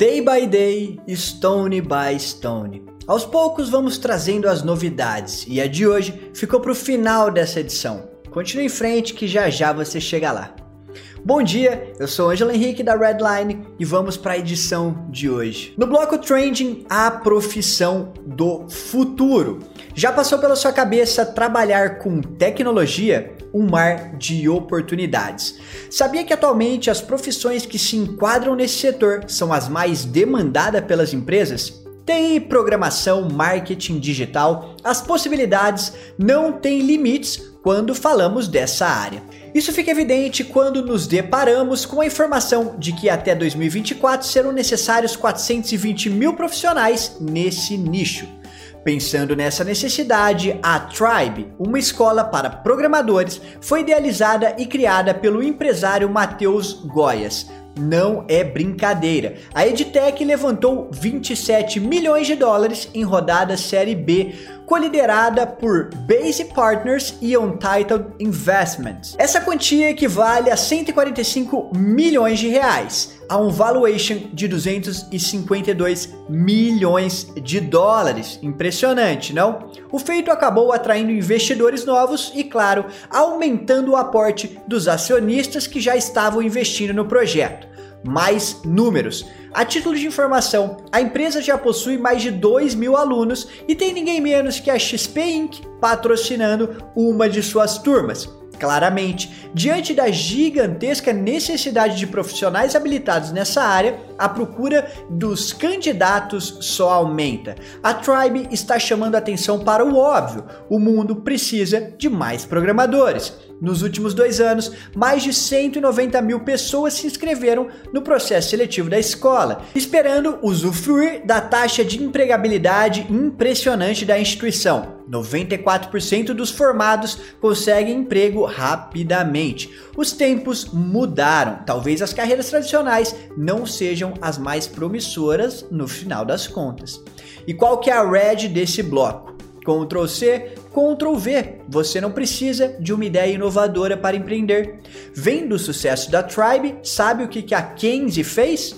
Day by day, stone by stone. Aos poucos vamos trazendo as novidades e a de hoje ficou para o final dessa edição. Continue em frente que já já você chega lá. Bom dia, eu sou Angela Henrique da Redline e vamos para a edição de hoje. No bloco Trending, a profissão do futuro. Já passou pela sua cabeça trabalhar com tecnologia? Um mar de oportunidades. Sabia que atualmente as profissões que se enquadram nesse setor são as mais demandadas pelas empresas? TI, programação, marketing digital, as possibilidades não têm limites quando falamos dessa área. Isso fica evidente quando nos deparamos com a informação de que até 2024 serão necessários 420 mil profissionais nesse nicho. Pensando nessa necessidade, a Tribe, uma escola para programadores, foi idealizada e criada pelo empresário Matheus Goias. Não é brincadeira. A EdTech levantou 27 milhões de dólares em rodada Série B coliderada por Base Partners e Untitled Investments. Essa quantia equivale a 145 milhões de reais, a um valuation de 252 milhões de dólares. Impressionante, não? O feito acabou atraindo investidores novos e, claro, aumentando o aporte dos acionistas que já estavam investindo no projeto mais números. A título de informação, a empresa já possui mais de 2 mil alunos e tem ninguém menos que a XP Inc. patrocinando uma de suas turmas. Claramente, diante da gigantesca necessidade de profissionais habilitados nessa área, a procura dos candidatos só aumenta. A Tribe está chamando atenção para o óbvio: o mundo precisa de mais programadores. Nos últimos dois anos, mais de 190 mil pessoas se inscreveram no processo seletivo da escola, esperando usufruir da taxa de empregabilidade impressionante da instituição. 94% dos formados conseguem emprego rapidamente. Os tempos mudaram. Talvez as carreiras tradicionais não sejam as mais promissoras no final das contas. E qual que é a red desse bloco? Ctrl C, Ctrl V. Você não precisa de uma ideia inovadora para empreender. Vendo o sucesso da Tribe, sabe o que a Kenzie fez?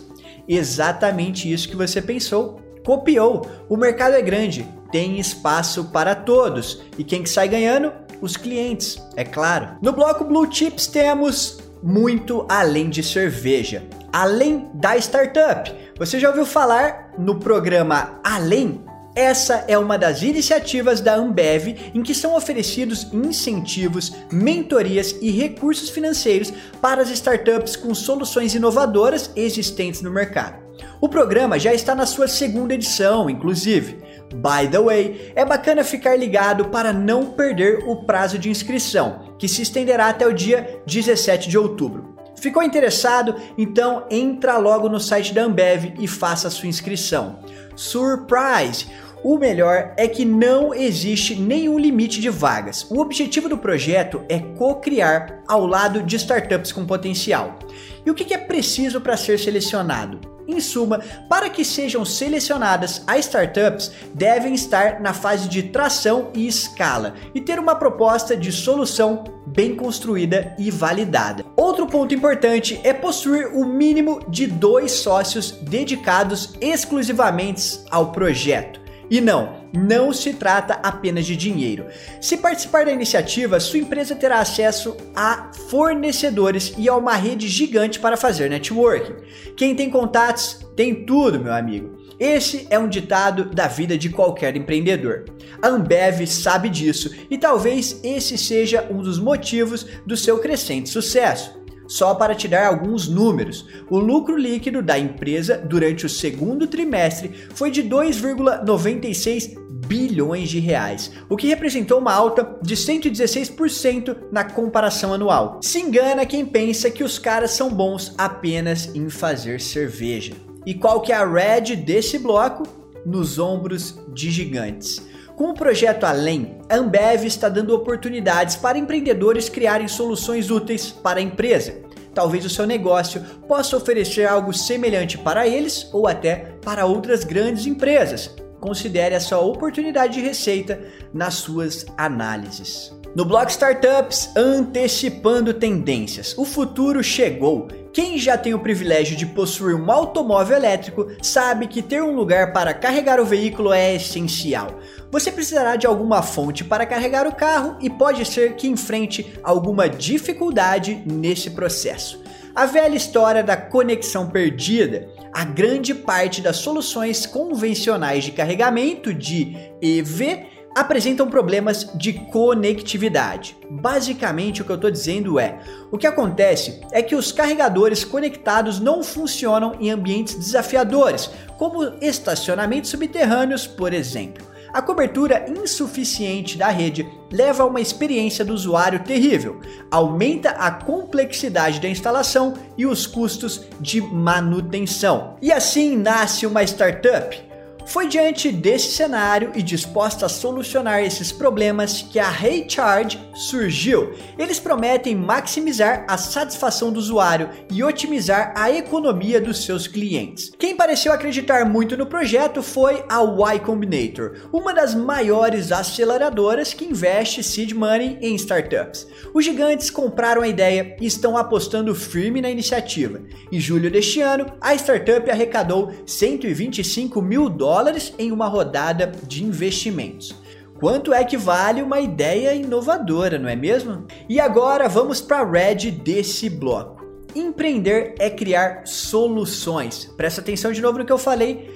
Exatamente isso que você pensou. Copiou. O mercado é grande, tem espaço para todos. E quem que sai ganhando? Os clientes, é claro. No bloco Blue Chips temos muito além de cerveja. Além da startup. Você já ouviu falar no programa Além? Essa é uma das iniciativas da Ambev em que são oferecidos incentivos, mentorias e recursos financeiros para as startups com soluções inovadoras existentes no mercado. O programa já está na sua segunda edição, inclusive. By the way, é bacana ficar ligado para não perder o prazo de inscrição, que se estenderá até o dia 17 de outubro. Ficou interessado? Então entra logo no site da Ambev e faça sua inscrição. Surprise! O melhor é que não existe nenhum limite de vagas. O objetivo do projeto é co-criar ao lado de startups com potencial. E o que é preciso para ser selecionado? Em suma, para que sejam selecionadas, as startups devem estar na fase de tração e escala e ter uma proposta de solução bem construída e validada. Outro ponto importante é possuir o mínimo de dois sócios dedicados exclusivamente ao projeto. E não, não se trata apenas de dinheiro. Se participar da iniciativa, sua empresa terá acesso a fornecedores e a uma rede gigante para fazer networking. Quem tem contatos tem tudo, meu amigo. Esse é um ditado da vida de qualquer empreendedor. A Ambev sabe disso e talvez esse seja um dos motivos do seu crescente sucesso. Só para te dar alguns números, o lucro líquido da empresa durante o segundo trimestre foi de 2,96 bilhões de reais, o que representou uma alta de 116% na comparação anual. Se engana quem pensa que os caras são bons apenas em fazer cerveja. E qual que é a red desse bloco? Nos ombros de gigantes. Com o projeto Além, a Ambev está dando oportunidades para empreendedores criarem soluções úteis para a empresa. Talvez o seu negócio possa oferecer algo semelhante para eles ou até para outras grandes empresas. Considere essa oportunidade de receita nas suas análises. No blog Startups, antecipando tendências. O futuro chegou Quem já tem o privilégio de possuir um automóvel elétrico sabe que ter um lugar para carregar o veículo é essencial. Você precisará de alguma fonte para carregar o carro e pode ser que enfrente alguma dificuldade nesse processo. A velha história da conexão perdida. A grande parte das soluções convencionais de carregamento de EV apresentam problemas de conectividade. Basicamente, o que eu estou dizendo é: o que acontece é que os carregadores conectados não funcionam em ambientes desafiadores, como estacionamentos subterrâneos, por exemplo. A cobertura insuficiente da rede leva a uma experiência do usuário terrível, aumenta a complexidade da instalação e os custos de manutenção. E assim nasce uma startup foi diante desse cenário e disposta a solucionar esses problemas que a Recharge surgiu. Eles prometem maximizar a satisfação do usuário e otimizar a economia dos seus clientes. Quem pareceu acreditar muito no projeto foi a Y Combinator, uma das maiores aceleradoras que investe seed money em startups. Os gigantes compraram a ideia e estão apostando firme na iniciativa. Em julho deste ano, a startup arrecadou 125 mil dólares dólares em uma rodada de investimentos. Quanto é que vale uma ideia inovadora, não é mesmo? E agora vamos para a red desse bloco. Empreender é criar soluções. Presta atenção de novo no que eu falei.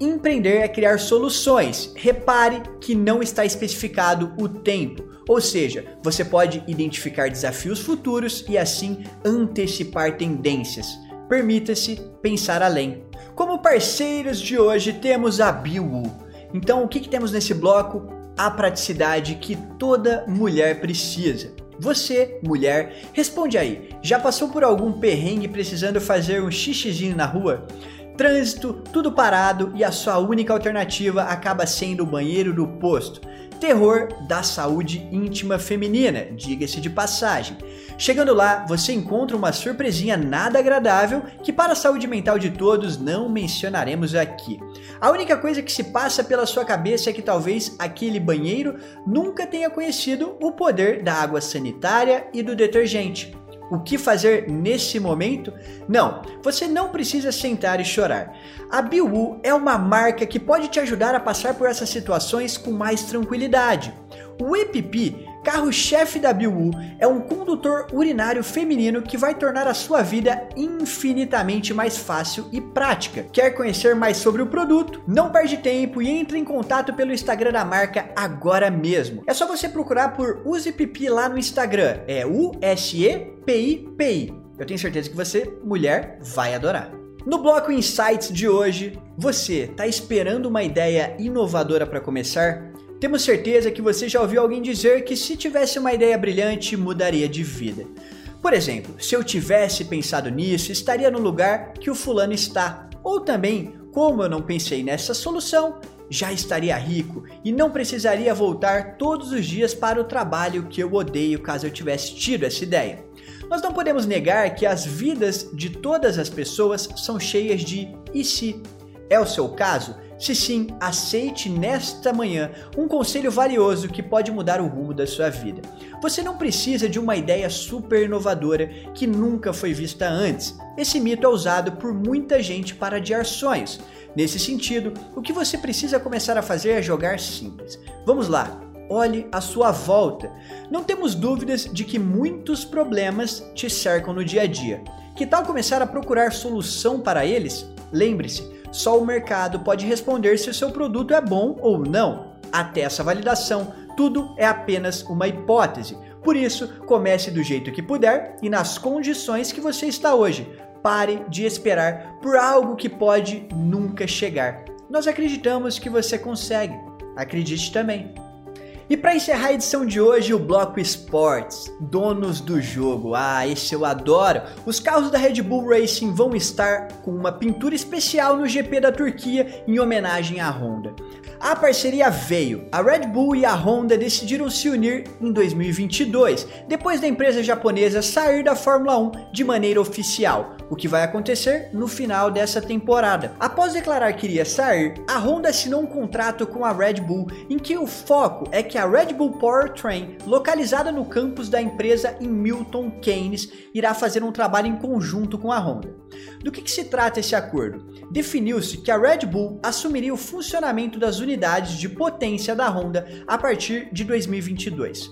Empreender é criar soluções. Repare que não está especificado o tempo. Ou seja, você pode identificar desafios futuros e assim antecipar tendências. Permita-se pensar além. Como parceiros de hoje temos a Biwu. Então o que, que temos nesse bloco? A praticidade que toda mulher precisa. Você, mulher, responde aí. Já passou por algum perrengue precisando fazer um xixizinho na rua? Trânsito, tudo parado e a sua única alternativa acaba sendo o banheiro do posto terror da saúde íntima feminina, diga-se de passagem. Chegando lá, você encontra uma surpresinha nada agradável que, para a saúde mental de todos, não mencionaremos aqui. A única coisa que se passa pela sua cabeça é que talvez aquele banheiro nunca tenha conhecido o poder da água sanitária e do detergente. O que fazer nesse momento? Não, você não precisa sentar e chorar. A Biwu é uma marca que pode te ajudar a passar por essas situações com mais tranquilidade. O EPP, carro-chefe da é um condutor urinário feminino que vai tornar a sua vida infinitamente mais fácil e prática. Quer conhecer mais sobre o produto? Não perde tempo e entre em contato pelo Instagram da marca agora mesmo. É só você procurar por Use Pipi lá no Instagram. É U-S-E-P-I-P-I. Eu tenho certeza que você, mulher, vai adorar. No bloco Insights de hoje, você está esperando uma ideia inovadora para começar? Temos certeza que você já ouviu alguém dizer que se tivesse uma ideia brilhante, mudaria de vida. Por exemplo, se eu tivesse pensado nisso, estaria no lugar que o fulano está. Ou também, como eu não pensei nessa solução, já estaria rico e não precisaria voltar todos os dias para o trabalho que eu odeio caso eu tivesse tido essa ideia. Nós não podemos negar que as vidas de todas as pessoas são cheias de e se. É o seu caso? Se sim, aceite nesta manhã um conselho valioso que pode mudar o rumo da sua vida. Você não precisa de uma ideia super inovadora que nunca foi vista antes. Esse mito é usado por muita gente para adiar sonhos. Nesse sentido, o que você precisa começar a fazer é jogar simples. Vamos lá, olhe à sua volta. Não temos dúvidas de que muitos problemas te cercam no dia a dia. Que tal começar a procurar solução para eles? Lembre-se, só o mercado pode responder se o seu produto é bom ou não. Até essa validação, tudo é apenas uma hipótese. Por isso, comece do jeito que puder e nas condições que você está hoje. Pare de esperar por algo que pode nunca chegar. Nós acreditamos que você consegue. Acredite também. E para encerrar a edição de hoje, o bloco Esports, donos do jogo. Ah, esse eu adoro. Os carros da Red Bull Racing vão estar com uma pintura especial no GP da Turquia em homenagem à Honda. A parceria veio. A Red Bull e a Honda decidiram se unir em 2022, depois da empresa japonesa sair da Fórmula 1 de maneira oficial, o que vai acontecer no final dessa temporada. Após declarar que iria sair, a Honda assinou um contrato com a Red Bull em que o foco é que a Red Bull Powertrain, localizada no campus da empresa em Milton Keynes, irá fazer um trabalho em conjunto com a Honda. Do que, que se trata esse acordo? Definiu-se que a Red Bull assumiria o funcionamento das de potência da Honda a partir de 2022.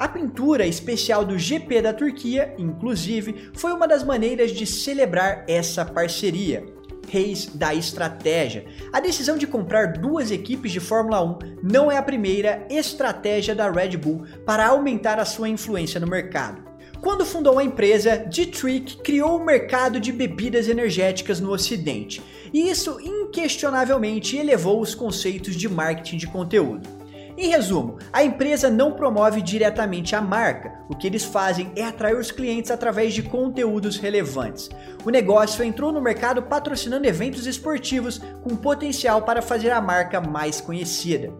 A pintura especial do GP da Turquia, inclusive, foi uma das maneiras de celebrar essa parceria. Reis da estratégia. A decisão de comprar duas equipes de Fórmula 1 não é a primeira estratégia da Red Bull para aumentar a sua influência no mercado. Quando fundou a empresa, Dietrich criou o mercado de bebidas energéticas no Ocidente, e isso inquestionavelmente elevou os conceitos de marketing de conteúdo. Em resumo, a empresa não promove diretamente a marca, o que eles fazem é atrair os clientes através de conteúdos relevantes. O negócio entrou no mercado patrocinando eventos esportivos com potencial para fazer a marca mais conhecida.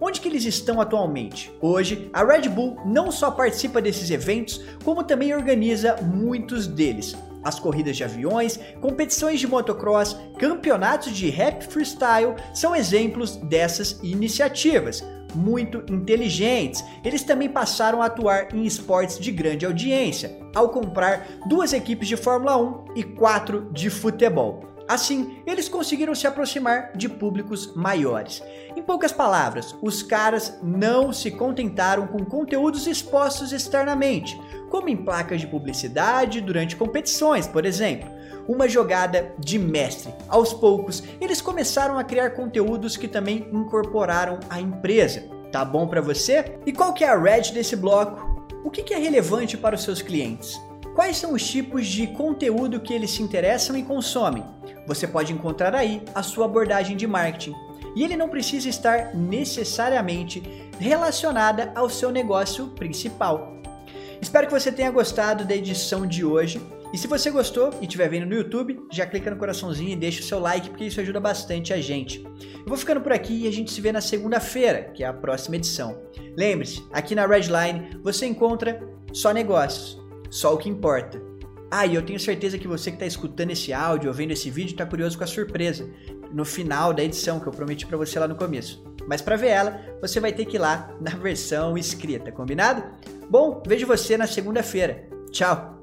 Onde que eles estão atualmente? Hoje, a Red Bull não só participa desses eventos, como também organiza muitos deles. As corridas de aviões, competições de motocross, campeonatos de rap freestyle são exemplos dessas iniciativas muito inteligentes. Eles também passaram a atuar em esportes de grande audiência, ao comprar duas equipes de Fórmula 1 e quatro de futebol. Assim, eles conseguiram se aproximar de públicos maiores. Em poucas palavras, os caras não se contentaram com conteúdos expostos externamente, como em placas de publicidade durante competições, por exemplo. Uma jogada de mestre. Aos poucos, eles começaram a criar conteúdos que também incorporaram a empresa. Tá bom para você? E qual que é a red desse bloco? O que é relevante para os seus clientes? Quais são os tipos de conteúdo que eles se interessam e consomem? Você pode encontrar aí a sua abordagem de marketing. E ele não precisa estar necessariamente relacionada ao seu negócio principal. Espero que você tenha gostado da edição de hoje. E se você gostou e estiver vendo no YouTube, já clica no coraçãozinho e deixa o seu like, porque isso ajuda bastante a gente. Eu vou ficando por aqui e a gente se vê na segunda-feira, que é a próxima edição. Lembre-se, aqui na Redline você encontra só negócios só o que importa. Ah, e eu tenho certeza que você que está escutando esse áudio ou vendo esse vídeo está curioso com a surpresa no final da edição que eu prometi para você lá no começo. Mas para ver ela, você vai ter que ir lá na versão escrita, combinado? Bom, vejo você na segunda-feira. Tchau!